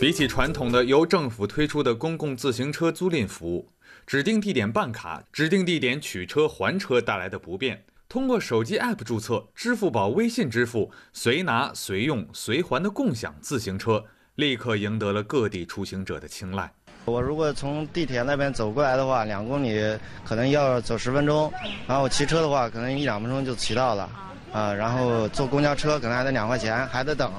比起传统的由政府推出的公共自行车租赁服务，指定地点办卡、指定地点取车还车带来的不便，通过手机 App 注册、支付宝、微信支付，随拿随用随还的共享自行车，立刻赢得了各地出行者的青睐。我如果从地铁那边走过来的话，两公里可能要走十分钟，然后骑车的话，可能一两分钟就骑到了，啊，然后坐公交车可能还得两块钱，还得等，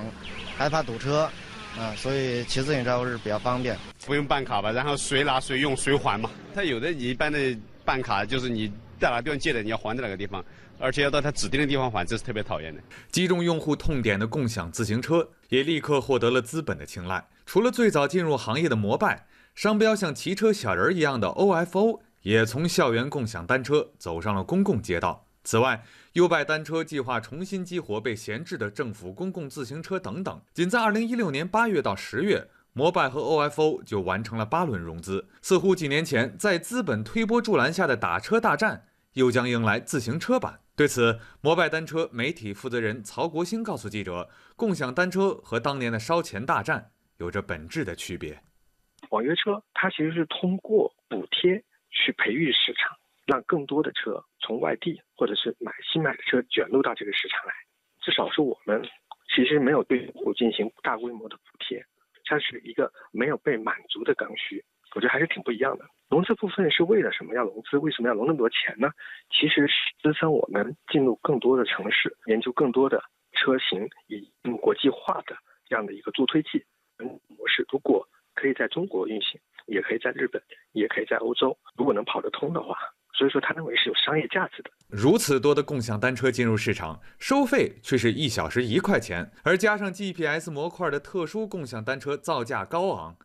还怕堵车，啊，所以骑自行车是比较方便。不用办卡吧，然后随拿随用随还嘛。他有的一般的办卡就是你在哪个地方借的，你要还在哪个地方，而且要到他指定的地方还，这是特别讨厌的。击中用户痛点的共享自行车也立刻获得了资本的青睐。除了最早进入行业的摩拜。商标像骑车小人一样的 OFO 也从校园共享单车走上了公共街道。此外，优拜单车计划重新激活被闲置的政府公共自行车等等。仅在2016年8月到10月，摩拜和 OFO 就完成了八轮融资。似乎几年前在资本推波助澜下的打车大战又将迎来自行车版。对此，摩拜单车媒体负责人曹国兴告诉记者：“共享单车和当年的烧钱大战有着本质的区别。”网约车它其实是通过补贴去培育市场，让更多的车从外地或者是买新买的车卷入到这个市场来。至少是我们其实没有对用户进行大规模的补贴，它是一个没有被满足的刚需。我觉得还是挺不一样的。融资部分是为了什么要融资？为什么要融那么多钱呢？其实是支撑我们进入更多的城市，研究更多的车型，以国际化的这样的一个助推器模式。如果可以在中国运行，也可以在日本，也可以在欧洲。如果能跑得通的话，所以说他认为是有商业价值的。如此多的共享单车进入市场，收费却是一小时一块钱，而加上 GPS 模块的特殊共享单车造价高昂，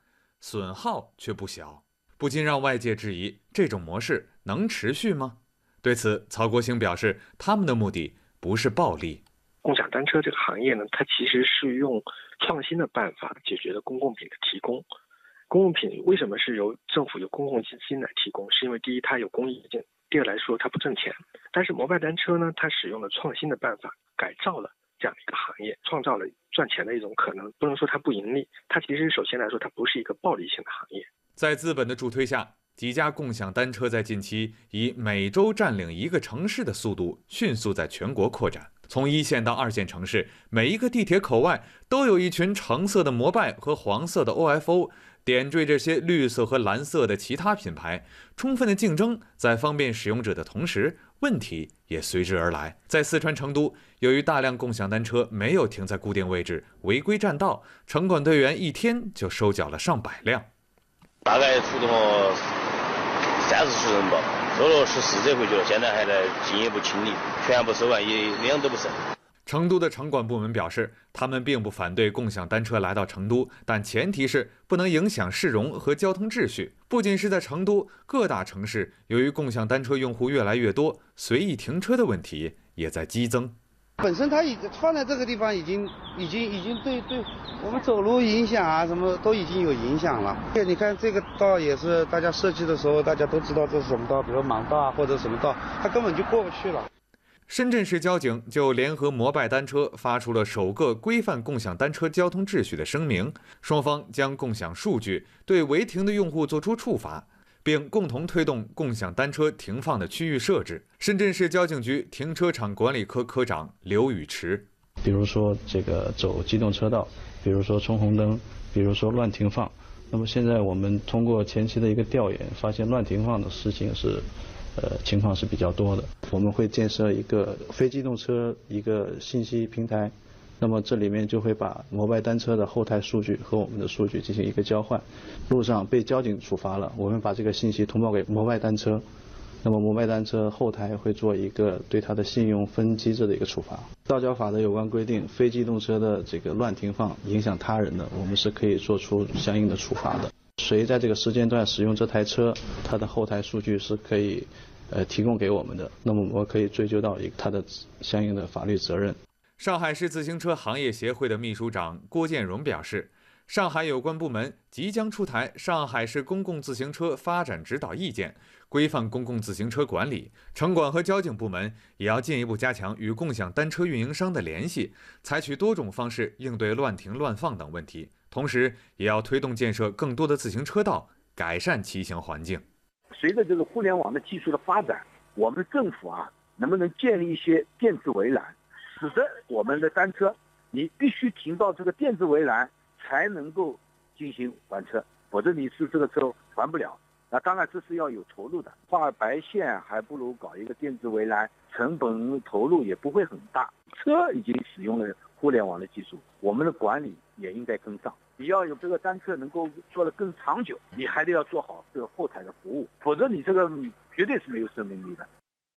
损耗却不小，不禁让外界质疑这种模式能持续吗？对此，曹国兴表示，他们的目的不是暴利。共享单车这个行业呢，它其实是用创新的办法解决了公共品的提供。公共品为什么是由政府由公共基金来提供？是因为第一它有公益性，第二来说它不挣钱。但是摩拜单车呢，它使用了创新的办法，改造了这样一个行业，创造了赚钱的一种可能。不能说它不盈利，它其实首先来说它不是一个暴利性的行业。在资本的助推下，几家共享单车在近期以每周占领一个城市的速度，迅速在全国扩展。从一线到二线城市，每一个地铁口外都有一群橙色的摩拜和黄色的 OFO，点缀这些绿色和蓝色的其他品牌。充分的竞争在方便使用者的同时，问题也随之而来。在四川成都，由于大量共享单车没有停在固定位置，违规占道，城管队员一天就收缴了上百辆。大概出动了三四十人吧。收了十四车回去了，现在还在进一步清理，全部收完也两都不剩。成都的城管部门表示，他们并不反对共享单车来到成都，但前提是不能影响市容和交通秩序。不仅是在成都，各大城市由于共享单车用户越来越多，随意停车的问题也在激增。本身它已经放在这个地方，已经已经已经对对我们走路影响啊，什么都已经有影响了。对你看这个道也是大家设计的时候，大家都知道这是什么道，比如盲道啊或者什么道，它根本就过不去了。深圳市交警就联合摩拜单车发出了首个规范共享单车交通秩序的声明，双方将共享数据，对违停的用户作出处罚。并共同推动共享单车停放的区域设置。深圳市交警局停车场管理科科长刘宇驰，比如说这个走机动车道，比如说冲红灯，比如说乱停放。那么现在我们通过前期的一个调研，发现乱停放的事情是，呃，情况是比较多的。我们会建设一个非机动车一个信息平台。那么这里面就会把摩拜单车的后台数据和我们的数据进行一个交换。路上被交警处罚了，我们把这个信息通报给摩拜单车，那么摩拜单车后台会做一个对他的信用分机制的一个处罚。道交法的有关规定，非机动车的这个乱停放影响他人的，我们是可以做出相应的处罚的。谁在这个时间段使用这台车，它的后台数据是可以呃提供给我们的，那么我可以追究到一它的相应的法律责任。上海市自行车行业协会的秘书长郭建荣表示，上海有关部门即将出台《上海市公共自行车发展指导意见》，规范公共自行车管理。城管和交警部门也要进一步加强与共享单车运营商的联系，采取多种方式应对乱停乱放等问题，同时也要推动建设更多的自行车道，改善骑行环境。随着这个互联网的技术的发展，我们政府啊，能不能建立一些电子围栏，使得我们的单车，你必须停到这个电子围栏才能够进行还车，否则你是这个车还不了。那当然这是要有投入的，画白线还不如搞一个电子围栏，成本投入也不会很大。车已经使用了互联网的技术，我们的管理也应该跟上。你要有这个单车能够做得更长久，你还得要做好这个后台的服务，否则你这个绝对是没有生命力的。